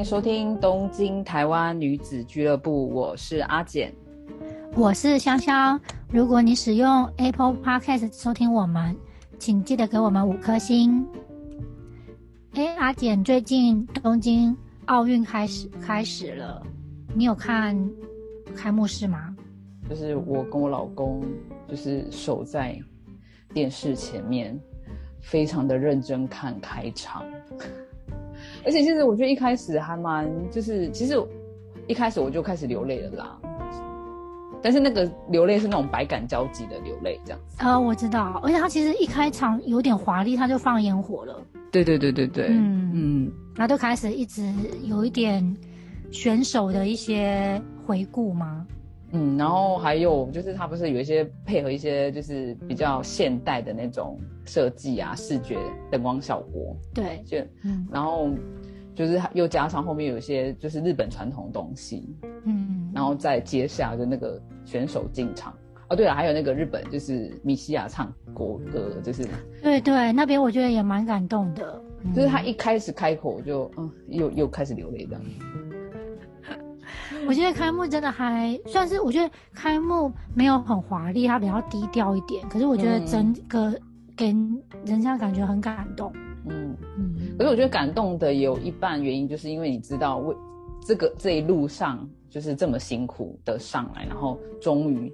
迎收听东京台湾女子俱乐部，我是阿简，我是香香。如果你使用 Apple Podcast 收听我们，请记得给我们五颗星。哎，阿简，最近东京奥运开始开始了，你有看开幕式吗？就是我跟我老公，就是守在电视前面，非常的认真看开场。而且其实我觉得一开始还蛮，就是其实一开始我就开始流泪了啦。但是那个流泪是那种百感交集的流泪，这样子。呃，我知道，而且他其实一开场有点华丽，他就放烟火了。对对对对对，嗯嗯，然后就开始一直有一点选手的一些回顾吗？嗯，然后还有就是他不是有一些配合一些就是比较现代的那种设计啊，视觉灯光效果，对，就嗯，然后就是又加上后面有一些就是日本传统东西，嗯，然后再接下就那个选手进场，哦对了，还有那个日本就是米西亚唱国歌，就是对对，那边我觉得也蛮感动的，就是他一开始开口就嗯，又又开始流泪这样。我觉得开幕真的还算是，我觉得开幕没有很华丽，它比较低调一点。可是我觉得整个给人家感觉很感动。嗯嗯。可是我觉得感动的有一半原因，就是因为你知道，为这个这一路上就是这么辛苦的上来，然后终于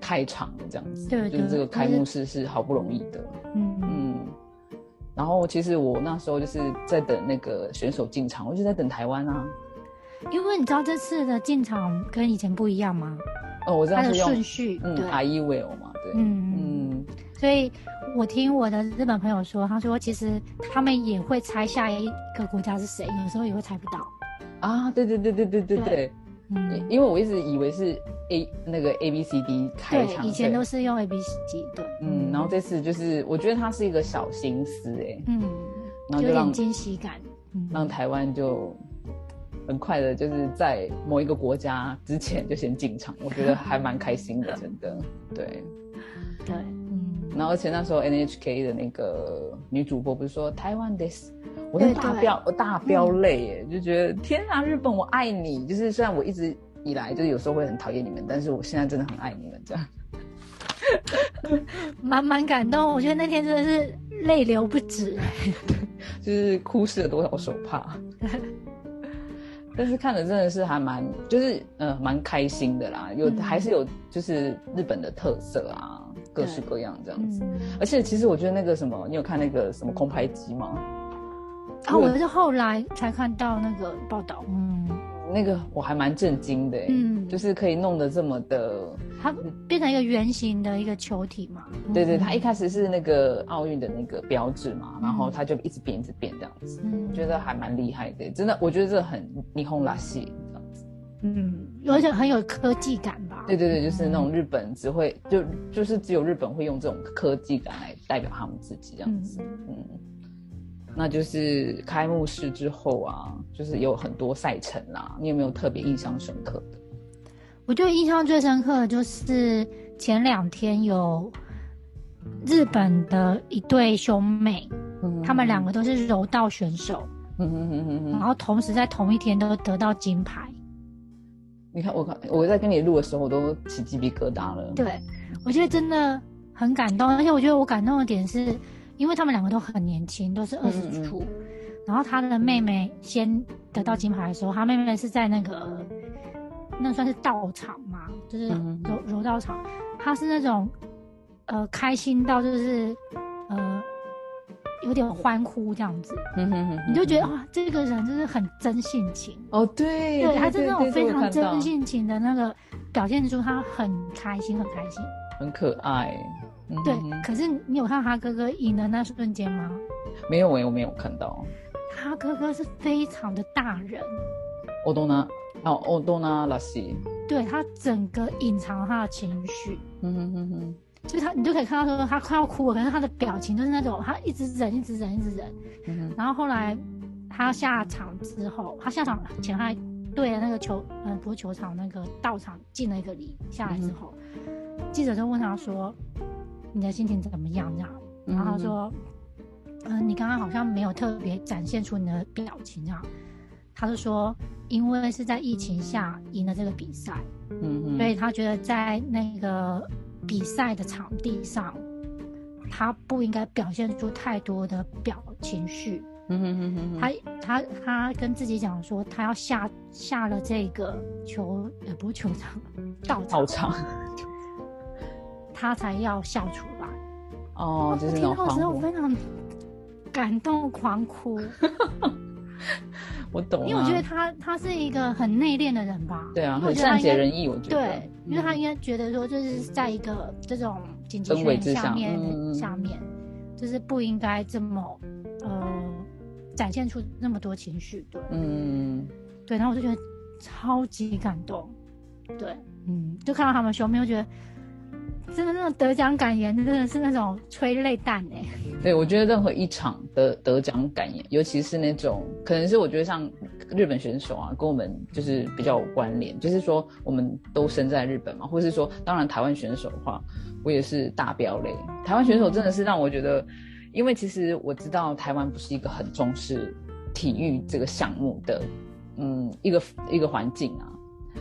开场了这样子。对，就是这个开幕式是好不容易的。嗯嗯。然后其实我那时候就是在等那个选手进场，我就在等台湾啊。因为你知道这次的进场跟以前不一样吗？哦，我知道它的顺序，嗯，I E will 嘛，对，嗯嗯，所以我听我的日本朋友说，他说其实他们也会猜下一个国家是谁，有时候也会猜不到。啊，对对对对对对对，嗯，因为我一直以为是 A 那个 A B C D 开场，以前都是用 A B C D 对，嗯，然后这次就是我觉得它是一个小心思，哎，嗯，然后就让惊喜感，让台湾就。很快的，就是在某一个国家之前就先进场，我觉得还蛮开心的，真的。对，对，嗯。然后而且那时候 NHK 的那个女主播不是说台湾 this，我就大飙大飙泪耶，就觉得天啊，日本我爱你！就是虽然我一直以来就是有时候会很讨厌你们，但是我现在真的很爱你们，这样。满满感动，我觉得那天真的是泪流不止，就是哭湿了多少手帕。但是看的真的是还蛮，就是呃蛮开心的啦，有还是有就是日本的特色啊，各式各样这样子。而且其实我觉得那个什么，你有看那个什么空拍机吗？啊，我是后来才看到那个报道，嗯。那个我还蛮震惊的，嗯，就是可以弄得这么的，它变成一个圆形的一个球体嘛。对对，它一开始是那个奥运的那个标志嘛，然后它就一直变一直变这样子，嗯，觉得还蛮厉害的，真的，我觉得这很霓虹拉西这样子，嗯，而且很有科技感吧？对对对，就是那种日本只会就就是只有日本会用这种科技感来代表他们自己这样子，嗯。那就是开幕式之后啊，就是有很多赛程啦。你有没有特别印象深刻的？我觉得印象最深刻的就是前两天有日本的一对兄妹，他们两个都是柔道选手，然后同时在同一天都得到金牌。你看，我看我在跟你录的时候，我都起鸡皮疙瘩了。对，我觉得真的很感动，而且我觉得我感动的点是。因为他们两个都很年轻，都是二十出，然后他的妹妹先得到金牌的时候，他妹妹是在那个那算是道场嘛，就是柔柔道场，他是那种呃开心到就是呃有点欢呼这样子，你就觉得哇，这个人就是很真性情。哦，对，对，他是那种非常真性情的那个表现出他很开心，很开心，很可爱。对，可是你有看他哥哥赢的那瞬间吗？没有诶，我没有看到。他哥哥是非常的大人。欧多纳，哦，欧多纳拉西。对他整个隐藏他的情绪，嗯哼哼哼，就他，你就可以看到说他快要哭了，可是他的表情就是那种他一直忍，一直忍，一直忍。嗯然后后来他下场之后，他下场前还对着那个球，嗯，不是球场那个道场敬了一个礼，下来之后，记者就问他说。你的心情怎么样？这样，然后他说：“嗯，你刚刚好像没有特别展现出你的表情，这样。”他就说，因为是在疫情下赢了这个比赛，嗯，所以他觉得在那个比赛的场地上，他不应该表现出太多的表情绪。嗯哼哼哼哼，他他他跟自己讲说，他要下下了这个球，呃，不是球场，道道场，长他才要笑出来。哦，我听到的时候，我，非常感动，狂哭，我懂啊，因为我觉得他他是一个很内敛的人吧。对啊，因为我很善觉得他应该解人意，我觉得，对，因为他嗯。应该觉得说，就是在一个这种紧急下宣言下面、下面，就是不应该这么呃展现出那么多情绪，对。嗯，对。然后我就觉得超级感动，对，嗯，就看到他们兄妹，我觉得真的那种得奖感言，真的是那种催泪弹哎、对，我觉得任何一场的得奖感言，尤其是那种可能是我觉得像日本选手啊，跟我们就是比较有关联，就是说我们都生在日本嘛，或是说当然台湾选手的话，我也是大飙泪。台湾选手真的是让我觉得，因为其实我知道台湾不是一个很重视体育这个项目的，嗯，一个一个环境啊，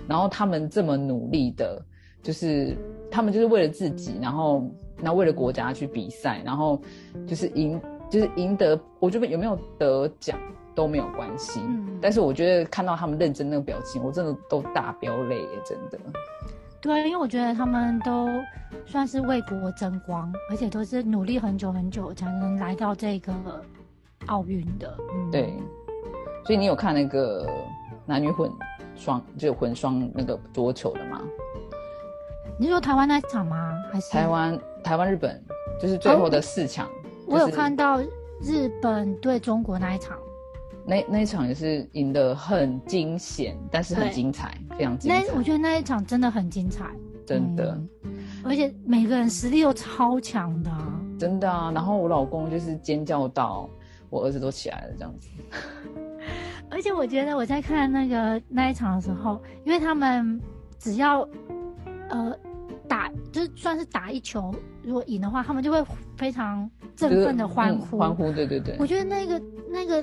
然后他们这么努力的，就是他们就是为了自己，然后那为了国家去比赛，然后就是赢，就是赢得，我觉得有没有得奖都没有关系。嗯但是我觉得看到他们认真那个表情，我真的都大飙泪耶，真的。对，因为我觉得他们都算是为国争光，而且都是努力很久很久才能来到这个奥运的。嗯，对，所以你有看那个男女混双，就混双那个桌球的吗？你是说台湾那一场吗？还是台？湾、台湾、日本就是最后的四强。我有就是看到日本对中国那一场，那那一场也是赢得很惊险，但是很精彩，非常精彩，那我觉得那一场真的很精彩，真的。嗯而且每个人实力都超强的啊、真的啊，然后我老公就是尖叫到我儿子都起来了这样子。而且我觉得我在看那个那一场的时候，因为他们只要呃打，就是算是打一球，如果赢的话，他们就会非常振奋的欢呼。嗯欢呼，对对对我，觉得那个那个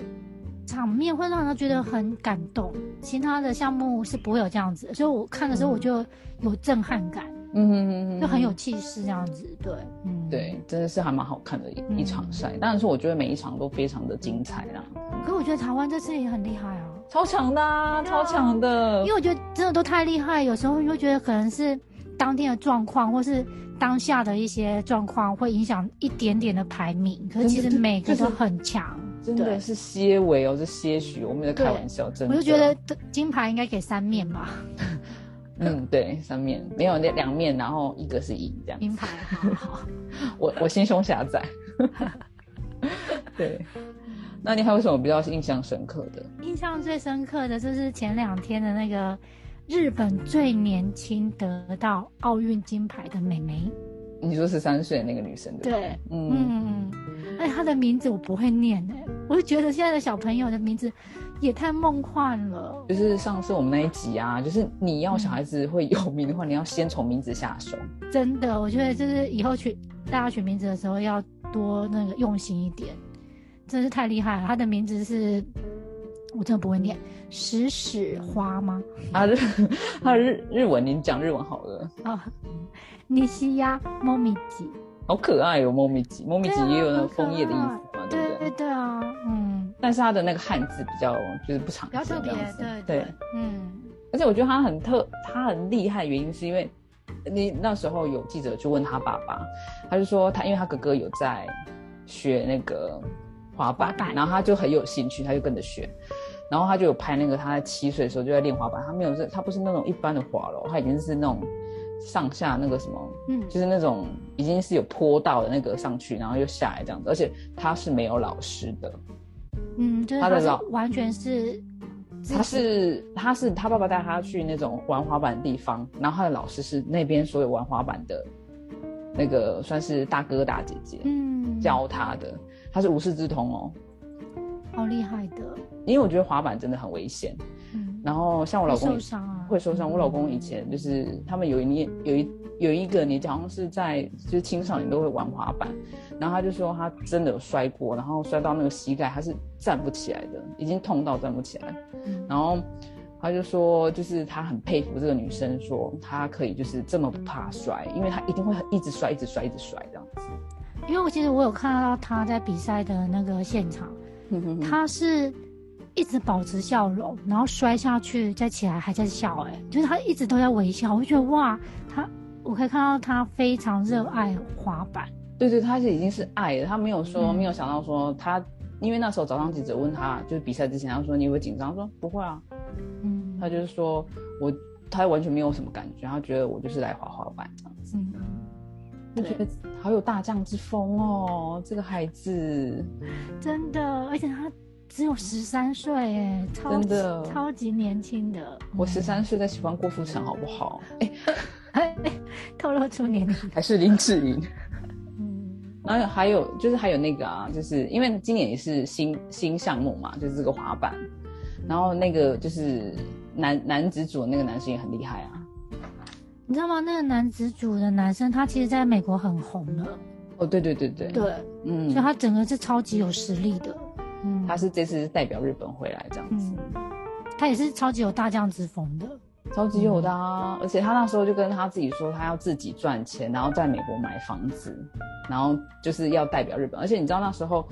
场面会让人觉得很感动，其他的项目是不会有这样子，所以我看的时候我就有震撼感，嗯哼哼哼就很有气势这样子。对，嗯，。对，真的是还蛮好看的一、场赛。当然是我觉得每一场都非常的精彩啦，可我觉得台湾这次也很厉害啊，超强的、啊，超强的因为。我觉得真的都太厉害，有时候你会觉得可能是当天的状况，或是当下的一些状况会影响一点点的排名，可是其实每个都很强。真的是些微哦，是些许，我没有在开玩笑，真的。我就觉得金牌应该给三面吧，嗯，对，三面没有那两面，然后一个是银这样。金牌好好。我我心胸狭窄。对，那你还有什么比较印象深刻的？印象最深刻的就是前两天的那个日本最年轻得到奥运金牌的美眉。你说十三岁那个女生的，对，嗯，嗯，而且她的名字我不会念哎，我就觉得现在的小朋友的名字也太梦幻了。就是上次我们那一集啊，就是你要小孩子会有名的话，你要先从名字下手。真的，我觉得就是以后取大家取名字的时候要多那个用心一点，真是太厉害了。她的名字是，我真的不会念，石屎花吗？啊，日他的日日文，你讲日文好了，啊，尼西亚莫米吉。好可爱哦，猫咪吉，猫咪吉也有那个枫叶的意思嘛，对对不对？对对啊，嗯，但是他的那个汉字比较就是不常比较特别对对。嗯，而且我觉得他很特，他很厉害，原因是因为你那时候有记者去问他爸爸，他就说他因为他哥哥有在学那个滑板，滑板然后他就很有兴趣，他就跟着学，然后他就有拍那个他在七岁的时候就在练滑板，他没有是，他不是那种一般的滑楼，他已经是那种上下那个什么，嗯。就是那种已经是有坡道的那个上去，然后又下来这样子，而且他是没有老师的，嗯，就是他的老完全是，他是他是他爸爸带他去那种玩滑板的地方，然后他的老师是那边所有玩滑板的那个算是大哥大姐姐嗯。教他的，他是无师自通哦。好厉害的，因为我觉得滑板真的很危险，嗯。然后像我老公受伤啊，会受伤。我老公以前就是他们有一年有一有一个年纪，好像是在就是青少年都会玩滑板，然后他就说他真的有摔过，然后摔到那个膝盖，他是站不起来的，已经痛到站不起来。嗯。然后他就说，就是他很佩服这个女生，说她可以就是这么不怕摔，因为她一定会一直摔，一直摔，一直摔这样子。因为我其实我有看到他在比赛的那个现场，嗯他是一直保持笑容，然后摔下去再起来还在笑、哎，就是他一直都在微笑，我就觉得哇，他我可以看到他非常热爱滑板，对对，他是已经是爱了，他没有说、嗯。没有想到说他，因为那时候早上记者问他，就是比赛之前，他说你会紧张，他说不会啊，嗯，他就是说我他完全没有什么感觉，他觉得我就是来滑滑板这样子，嗯，就觉得好有大将之风哦，这个孩子。真的，而且他只有十三岁，哎，超真的。超级年轻的，我十三岁在喜欢郭富城好不好？哎、哎，透露出年龄，还是林志颖。嗯。然后还有就是还有那个啊，就是因为今年也是新新项目嘛，就是这个滑板，然后那个就是男男子组的那个男生也很厉害啊。你知道吗？那个男子组的男生，他其实在美国很红的，哦，对对对对，对，嗯。所以，他整个是超级有实力的，嗯，他是这次是代表日本回来这样子，嗯，他也是超级有大将之风的，超级有的啊！而且他那时候就跟他自己说，他要自己赚钱，然后在美国买房子，然后就是要代表日本。而且你知道那时候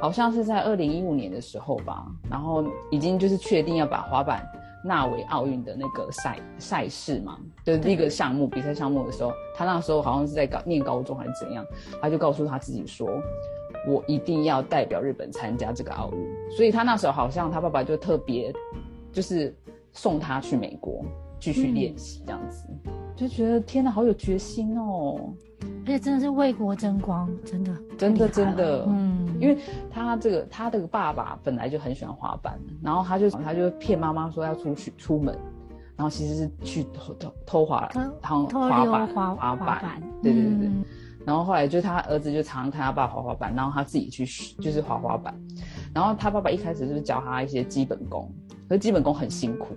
好像是在二零一五年的时候吧，然后已经就是确定要把滑板纳为奥运的那个赛赛事嘛，就是一个项目比赛项目的时候，他那时候好像是在高念高中还是怎样，他就告诉他自己说。我一定要代表日本参加这个奥运，所以他那时候好像他爸爸就特别，就是送他去美国继续练习这样子，就觉得天哪，好有决心哦！而且真的是为国争光，真的，真的真的。嗯，因为他这个他这个爸爸本来就很喜欢滑板，然后他就他就骗妈妈说要出去出门，然后其实是去偷偷偷滑偷偷偷滑板滑滑板，对对对对。嗯。然后后来就是他儿子就常常看他爸滑滑板，然后他自己去学就是滑滑板。然后他爸爸一开始就是教他一些基本功，可是基本功很辛苦。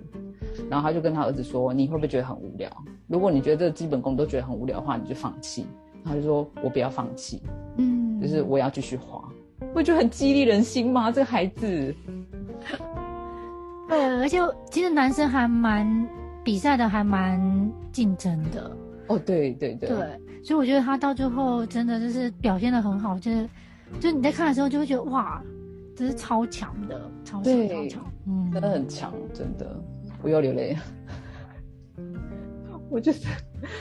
然后他就跟他儿子说：“你会不会觉得很无聊？如果你觉得这个基本功都觉得很无聊的话，你就放弃。”他就说：“我不要放弃，嗯，就是我要继续滑。”不觉得很激励人心吗？这个孩子，对，而且其实男生还蛮比赛的，还蛮竞争的，哦，对对对，对，所以我觉得他到最后真的就是表现的很好，就是就你在看的时候就会觉得哇，这是超强的，超强对超强，嗯，真的很强，真的，我又流泪。我就是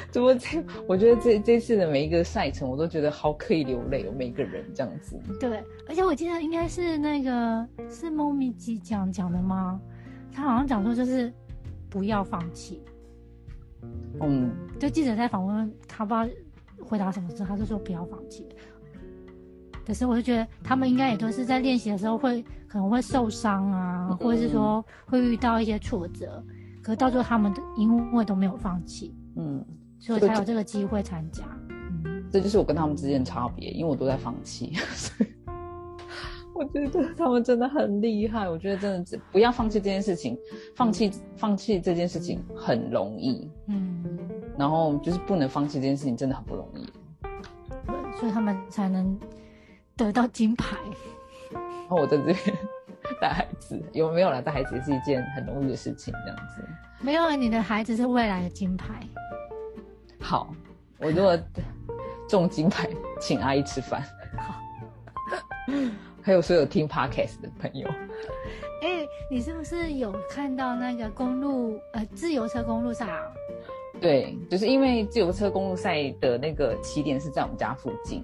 怎么这？我觉得这这次的每一个赛程，我都觉得好可以流泪哦，每个人这样子。对，而且我记得应该是那个是猫咪鸡讲讲的吗？他好像讲说就是不要放弃，嗯，就记者在访问他，不知道回答什么时候，他就说不要放弃。可是我就觉得他们应该也都是在练习的时候会可能会受伤啊，嗯或者是说会遇到一些挫折，可是到最后他们都因为都没有放弃，嗯，所以才有这个机会参加。嗯，这就是我跟他们之间的差别，因为我都在放弃，我觉得他们真的很厉害。我觉得真的是不要放弃这件事情，放弃放弃这件事情很容易，嗯，然后就是不能放弃这件事情真的很不容易。对，所以他们才能得到金牌。然后我在这边带 孩子，有没有啦？带孩子也是一件很容易的事情，这样子。没有，你的孩子是未来的金牌。好，我如果中金牌，请阿姨吃饭。好，还有所有听 podcast 的朋友，哎、你是不是有看到那个公路呃自由车公路赛啊？对，就是因为自由车公路赛的那个起点是在我们家附近，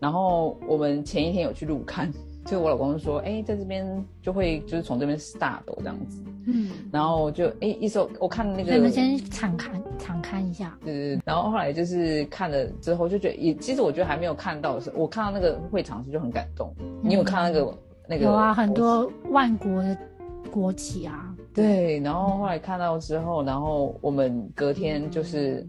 然后我们前一天有去路看，就我老公就说，哎、在这边就会就是从这边 start 这样子，嗯，然后就哎、一手我看那个，你们先敞看敞看一下。对对对，然后后来就是看了之后就觉得也，其实我觉得还没有看到的时候，我看到那个会场时就很感动。你有看那个、那个？有啊，很。多万国的国旗啊。对，然后后来看到之后，然后我们隔天就是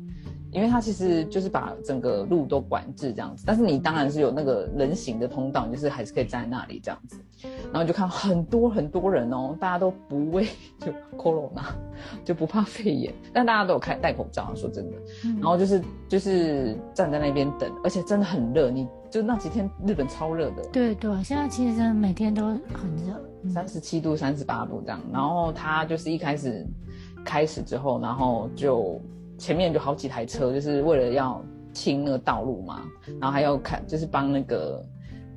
因为它其实就是把整个路都管制这样子，但是你当然是有那个人行的通道，就是还是可以站在那里这样子，然后就看很多很多人哦，大家都不畏就 corona，就不怕肺炎，但大家都有开戴口罩，说真的，然后就是就是站在那边等，而且真的很热，你就那几天日本超热的，对对，现在其实真的每天都很热，三十七度、三十八度这样，然后他就是一开始开始之后，然后就。前面就好几台车，就是为了要清那个道路嘛，然后还要看，就是帮那个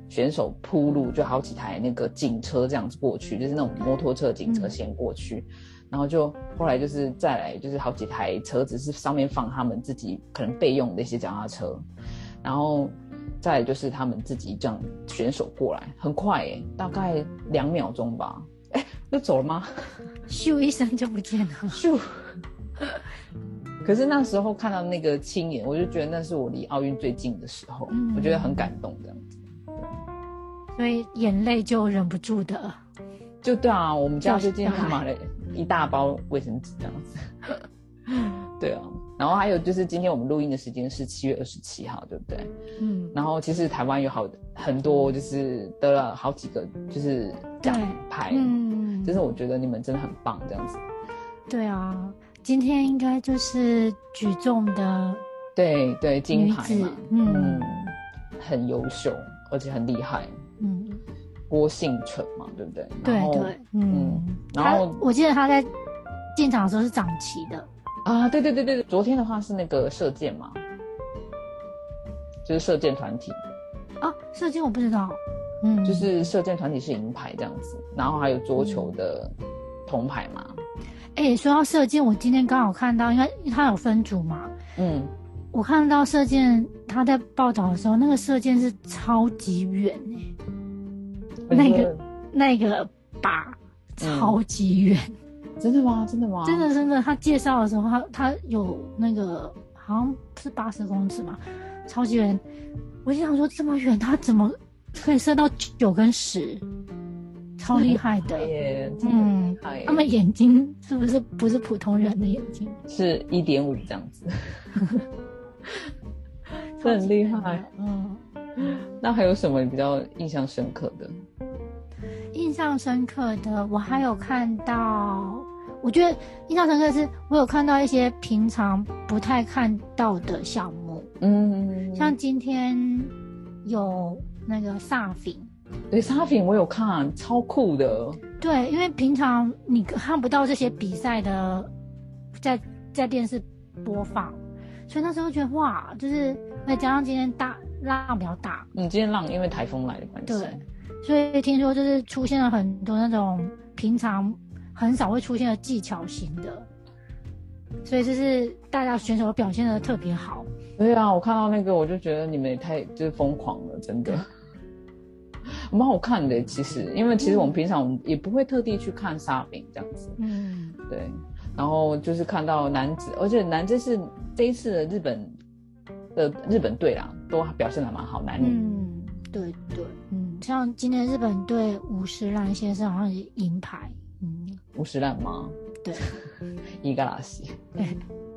选手铺路，就好几台那个警车这样子过去，就是那种摩托车警车先过去，然后就后来就是再来，就是好几台车子是上面放他们自己可能备用的一些脚踏车，然后再就是他们自己这样选手过来，很快哎，大概两秒钟吧，哎，又走了吗？咻一声就不见了，咻。可是那时候看到那个青眼，我就觉得那是我离奥运最近的时候，我觉得很感动这样子，所以眼泪就忍不住的。就对啊，我们家最近还买了一大包卫生纸这样子。对啊，然后还有就是今天我们录音的时间是七月二十七号，对不对？嗯。然后其实台湾有好很多就是得了好几个就是奖牌，嗯，就是我觉得你们真的很棒这样子。对啊。今天应该就是举重的，对对，金牌嘛，嗯，很优秀，而且很厉害，嗯，郭幸存嘛，对不对？对对，嗯，然后我记得他在进场的时候是长旗的。啊，对对对对对，昨天的话是那个射箭嘛，就是射箭团体。啊，射箭我不知道，嗯，就是射箭团体是银牌这样子，然后还有桌球的铜牌嘛。哎，说到射箭，我今天刚好看到，因为他有分组嘛。嗯，我看到射箭，他在报道的时候，那个射箭是超级远哎，那个那个靶超级远，真的吗？真的吗？真的真的。他介绍的时候，他他有那个好像是八十公尺嘛，超级远。我就想说，这么远，他怎么可以射到九跟十？超厉害的，嗯，他们眼睛是不是不是普通人的眼睛？是一点五这样子，很厉害。嗯，那还有什么比较印象深刻的？印象深刻的，我还有看到，我觉得印象深刻的是，我有看到一些平常不太看到的项目。嗯，像今天有那个萨菲。对沙坪我有看，超酷的。对，因为平常你看不到这些比赛的，在在电视播放，所以那时候觉得哇，就是再加上今天大浪比较大，嗯，今天浪因为台风来的关系，对，所以听说就是出现了很多那种平常很少会出现的技巧型的，所以就是大家选手表现的特别好。对啊，我看到那个我就觉得你们也太就是疯狂了，真的。蛮好看的，其实，因为其实我们平常也不会特地去看沙饼这样子，嗯，对。然后就是看到男子，而且男子是这一次的日本的日本队啦，都表现的蛮好，男女。嗯，对对，嗯，像今天日本队五十岚先生好像是银牌，嗯，五十岚吗？对，伊格拉西。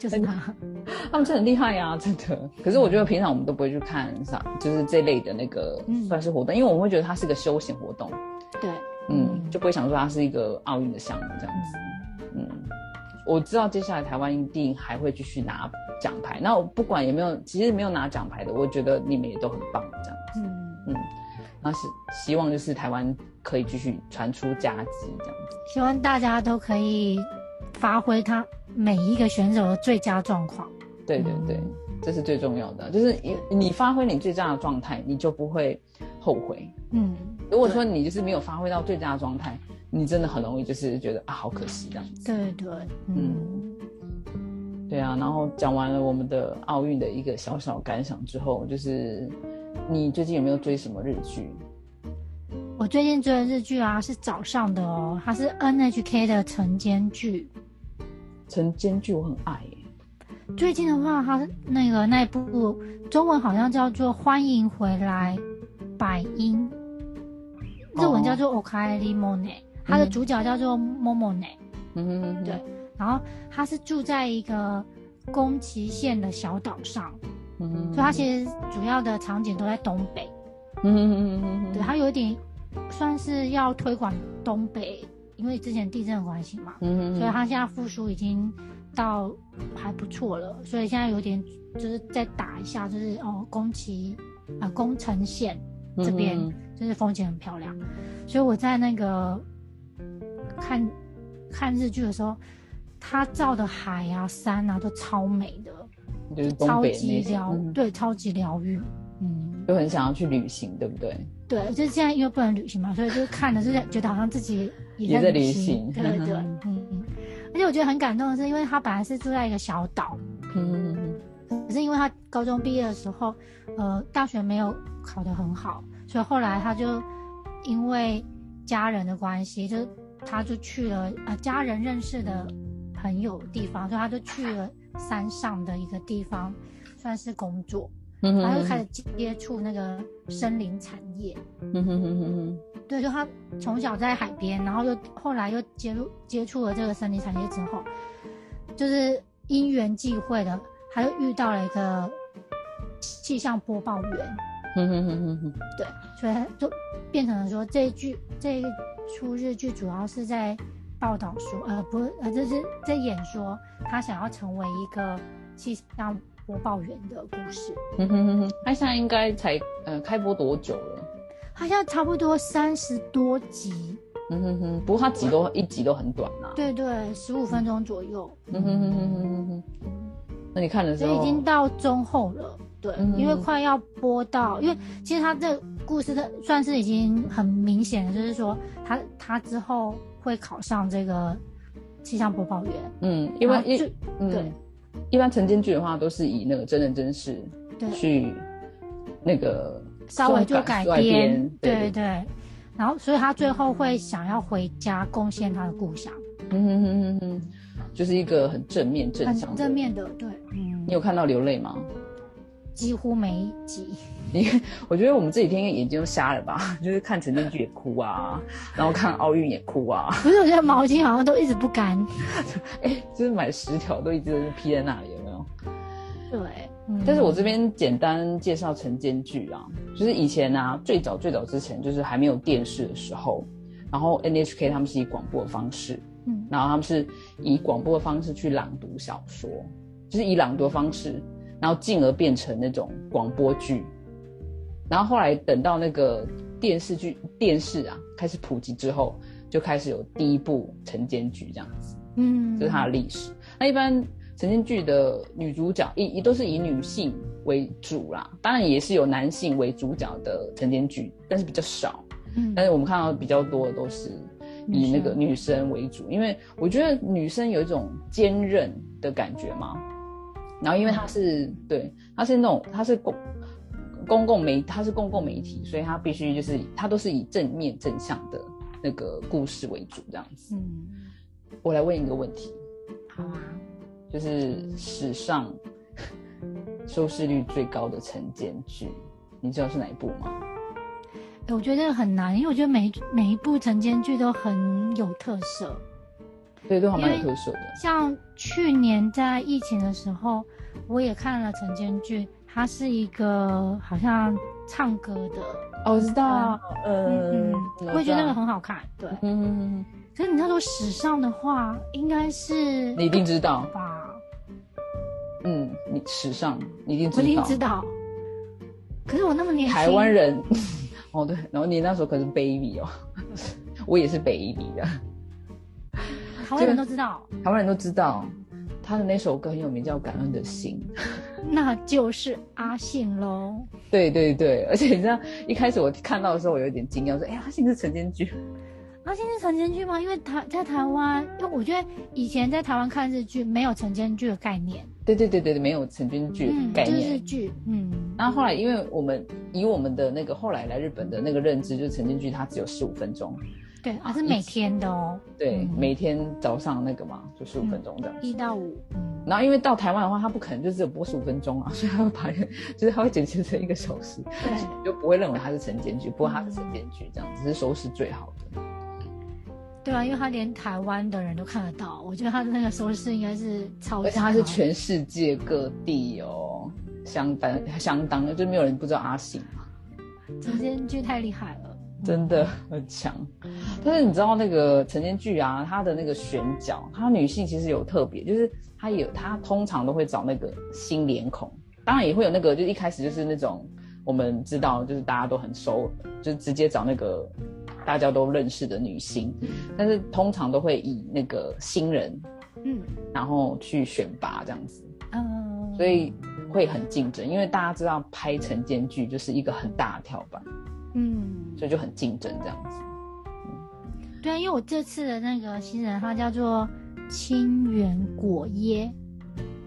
就是他，他们是很厉害呀，真的。可是我觉得平常我们都不会去看上，就是这类的那个算是活动，因为我们会觉得它是个休闲活动。对，嗯，就不会想说它是一个奥运的项目这样子。嗯，我知道接下来台湾一定还会继续拿奖牌。那我不管有没有，其实没有拿奖牌的，我觉得你们也都很棒这样子。嗯嗯，那是希望就是台湾可以继续传出佳绩这样子。希望大家都可以发挥他。每一个选手的最佳状况，对对对，这是最重要的。就是你你发挥你最佳的状态，你就不会后悔。嗯，如果说你就是没有发挥到最佳的状态，你真的很容易就是觉得啊，好可惜这样子。对对，嗯，对啊。然后讲完了我们的奥运的一个小小感想之后，就是你最近有没有追什么日剧？我最近追的日剧啊，是早上的哦，它是 NHK 的晨间剧。晨间剧我很爱耶。最近的话，他那个那部中文好像叫做《欢迎回来，百音》，日文叫做《o k a i Mone》，它的主角叫做 Momone。嗯嗯嗯。对，然后他是住在一个宫崎县的小岛上，嗯所以他其实主要的场景都在东北。嗯嗯嗯嗯，对，它有一点算是要推广东北，因为之前地震的关系嘛，嗯所以它现在复苏已经到还不错了，所以现在有点就是再打一下，就是哦宫崎啊宫城县这边嗯就是风景很漂亮，所以我在那个看看日剧的时候，它照的海啊山啊都超美的，就是超级疗嗯对超级疗愈，嗯。就很想要去旅行，对不对？对，就是现在因为不能旅行嘛，所以就看的是觉得好像自己也在旅行行，对对对，嗯嗯。而且我觉得很感动的是，因为他本来是住在一个小岛，嗯嗯可是因为他高中毕业的时候，呃，大学没有考得很好，所以后来他就因为家人的关系，就他就去了呃家人认识的朋友地方，所以他就去了山上的一个地方，算是工作。嗯然后就开始接触那个森林产业。嗯哼哼哼哼对，就他从小在海边，然后又后来又接入接触了这个森林产业之后，就是因缘际会的，他又遇到了一个气象播报员，哼哼哼哼哼，对，所以他就变成了说这一剧这一出日剧主要是在报道说，呃，不是，呃，就是在演说他想要成为一个气象播报员的故事。嗯哼哼哼，他现在应该才呃开播多久了？他现在差不多三十多集，嗯哼哼，不过他集都一集都很短呐、啊。对对，十五分钟左右。嗯哼哼哼哼哼哼。那你看的时候，已经到中后了，对，嗯因为快要播到，因为其实他这故事的算是已经很明显的，就是说他他之后会考上这个气象播报员，嗯，因为一然后就嗯对一般晨间剧的话都是以那个真人真事对去那个稍微就改改编，对对对，然后所以他最后会想要回家贡献他的故乡，嗯哼哼哼哼，就是一个很正面正很向的正。面的，对，嗯你，有看到流泪吗？几乎没一集，你 我觉得我们这几天眼睛都瞎了吧？就是看晨间剧也哭啊，然后看奥运也哭啊，不是我觉得毛巾好像都一直不干，哎，就是买十条都一直都是披在那里，有没有？对，嗯。但是我这边简单介绍晨间剧啊，就是以前啊，最早最早之前，就是还没有电视的时候，然后 NHK 他们是以广播的方式，嗯。然后他们是以广播的方式去朗读小说，就是以朗读的方式，然后进而变成那种广播剧。然后后来等到那个电视剧电视啊开始普及之后，就开始有第一部晨间剧这样子。嗯，这是它的历史。那一般晨间剧的女主角也也都是以女性为主啦，当然也是有男性为主角的晨间剧，但是比较少。嗯，但是我们看到比较多的都是以那个女生为主，因为我觉得女生有一种坚韧的感觉嘛。然后因为它是对，它是那种它是公公共媒，它是公共媒体，所以它必须就是它都是以正面正向的那个故事为主这样子。嗯，我来问一个问题，好啊。就是史上收视率最高的晨间剧，你知道是哪一部吗？欸我觉得这个很难，因为我觉得每每一部晨间剧都很有特色。对，都还蛮有特色的。像去年在疫情的时候，我也看了晨间剧，它是一个好像唱歌的，哦，我知道，呃我也觉得那个很好看。对，嗯，可是你要说时尚的话，应该是你一定知道，吧？嗯，你时尚你一定知道，我一定知道。可是我那么年轻，台湾人，哦对，然后你那时候可是 baby 哦，我也是 baby 的，台湾人都知道，台湾人都知道他的那首歌很有名，叫《感恩的心》。那就是阿信喽。对对对，而且你知道一开始我看到的时候，我有点惊讶，说：“哎，阿信是晨间剧。”阿信是晨间剧吗？因为台在台湾，因为我觉得以前在台湾看日剧没有晨间剧的概念，对对对对对，没有晨间剧的嗯，就是概念。日剧，嗯，然后后来，因为我们以我们的那个后来来日本的那个认知，就是晨间剧它只有十五分钟，对，啊是每天的哦，对，嗯。每天早上那个嘛，就十五分钟这样。一到五，嗯，然后因为到台湾的话，他不可能就只有播十五分钟啊，所以他会把，就是他会剪辑成一个小时，对，就不会认为他是晨间剧，不过它是晨间剧这样，只是收视最好的。对啊，因为他连台湾的人都看得到，我觉得他的那个收视应该是超，而且他是全世界各地哦，相当相当的，就没有人不知道阿信嘛。陈建剧太厉害了，真的很强。但是你知道那个陈建剧啊，他的那个选角，他女性其实有特别，就是他有他通常都会找那个新脸孔，当然也会有那个，就一开始就是那种我们知道，就是大家都很熟，就直接找那个。大家都认识的女星，但是通常都会以那个新人，嗯，然后去选拔这样子，嗯，所以会很竞争，因为大家知道拍晨间剧就是一个很大的跳板，嗯，所以就很竞争这样子。对啊，因为我这次的那个新人，她叫做清源果耶，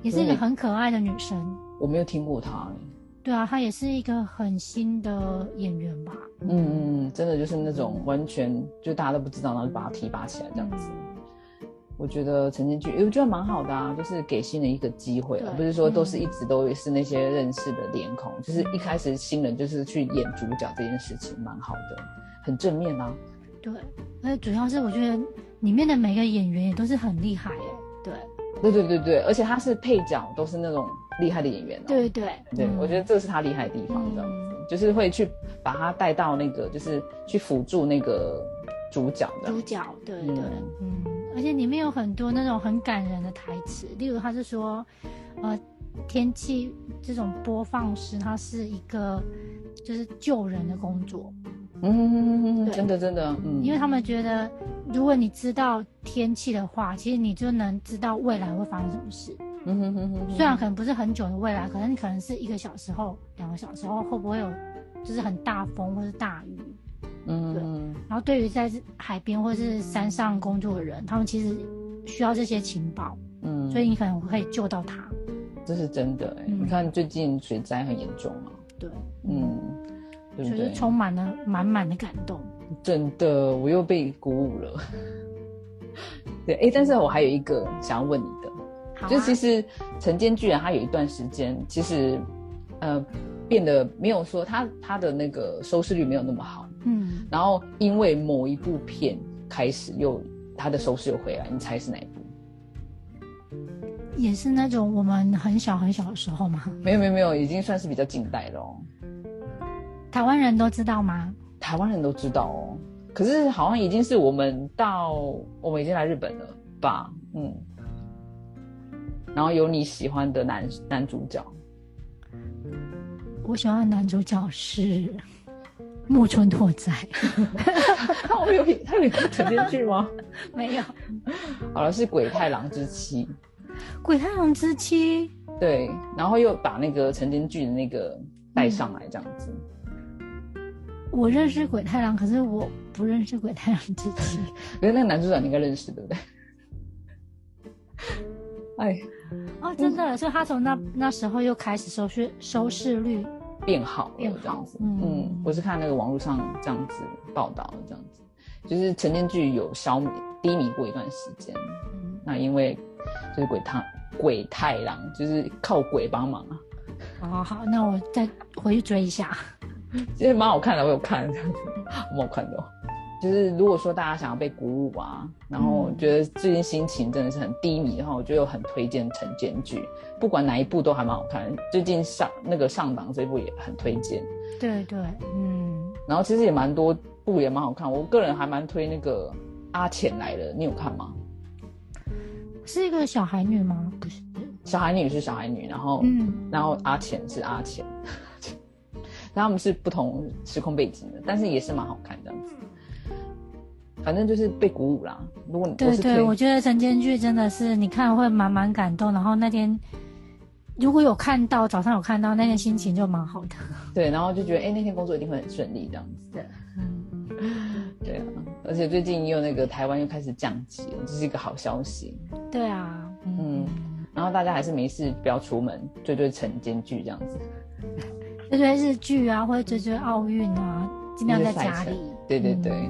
也是一个很可爱的女生。我没有听过她。对啊，她也是一个很新的演员吧？嗯嗯嗯，真的就是那种完全就大家都不知道，然后就把她提拔起来这样子。我觉得陈建剧，我觉得蛮好的啊，就是给新人一个机会，而不是说都是一直都是那些认识的脸孔，就是一开始新人就是去演主角这件事情蛮好的，很正面啊。对，而且主要是我觉得里面的每个演员也都是很厉害哎。对，对对对对，而且他是配角，都是那种。厉害的演员，对对对，我觉得这是他厉害的地方，这样子就是会去把他带到那个，就是去辅助那个主角的主角，对对，嗯，而且里面有很多那种很感人的台词，例如他是说，呃，天气这种播放师，它是一个就是救人的工作，嗯，真的真的，嗯，因为他们觉得如果你知道天气的话，其实你就能知道未来会发生什么事。嗯哼哼哼，虽然可能不是很久的未来，可能你可能是一个小时后、两个小时后，会不会有就是很大风或是大雨？嗯，对。然后对于在海边或是山上工作的人，他们其实需要这些情报。嗯，所以你可能可以救到他。这是真的哎，你看最近水灾很严重啊。对，嗯，就是充满了满满的感动。真的，我又被鼓舞了。对，哎，但是我还有一个想要问你的。就其实晨间巨人他有一段时间其实，呃，变得没有说他他的那个收视率没有那么好，嗯，然后因为某一部片开始又它的收视又回来，你猜是哪一部？也是那种我们很小很小的时候吗？没有没有没有，已经算是比较近代了哦。台湾人都知道吗？台湾人都知道哦，可是好像已经是我们到我们已经来日本了吧？嗯。然后有你喜欢的男男主角，我喜欢的男主角是木村拓哉。他有他有陈建剧吗？没有。好了，是鬼太郎之妻。鬼太郎之妻。对，然后又把那个陈建剧的那个带上来，这样子。我认识鬼太郎，可是我不认识鬼太郎之妻。可是那个男主角你应该认识，对不对？哎。哦，真的，所以他从那那时候又开始收视收视率变好了，这样子。嗯，我是看那个网络上这样子报道，这样子，就是陈建剧有消弭低迷过一段时间。嗯，那因为就是鬼太鬼太郎，就是靠鬼帮忙啊。好好，那我再回去追一下。其实蛮好看的，我有看这样子，蛮好看的。就是如果说大家想要被鼓舞啊，然后觉得最近心情真的是很低迷的话，我觉得很推荐晨间剧，不管哪一部都还蛮好看。最近上那个上档这部也很推荐。对对，嗯。然后其实也蛮多部也蛮好看，我个人还蛮推那个阿浅来了，你有看吗？是一个小孩女吗？不是，小孩女是小孩女，然后嗯，然后阿浅是阿浅，他们是不同时空背景的，但是也是蛮好看这样子。反正就是被鼓舞啦。如果你对对，我觉得晨间剧真的是你看会满满感动。然后那天如果有看到早上有看到，那天心情就蛮好的。对，然后就觉得哎，那天工作一定会很顺利这样子。对，嗯，对啊。而且最近又那个台湾又开始降级了，这是一个好消息。对啊，嗯。然后大家还是没事不要出门，追追晨间剧这样子。追追日剧啊，或者追追奥运啊，尽量在家里。对对对。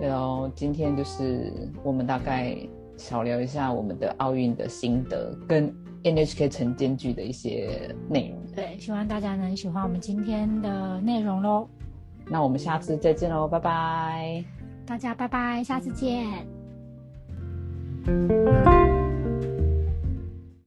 对哦，今天就是我们大概小聊一下我们的奥运的心得，跟 NHK 晨间剧的一些内容。对，希望大家能喜欢我们今天的内容喽。那我们下次再见喽，拜拜。大家拜拜，下次见。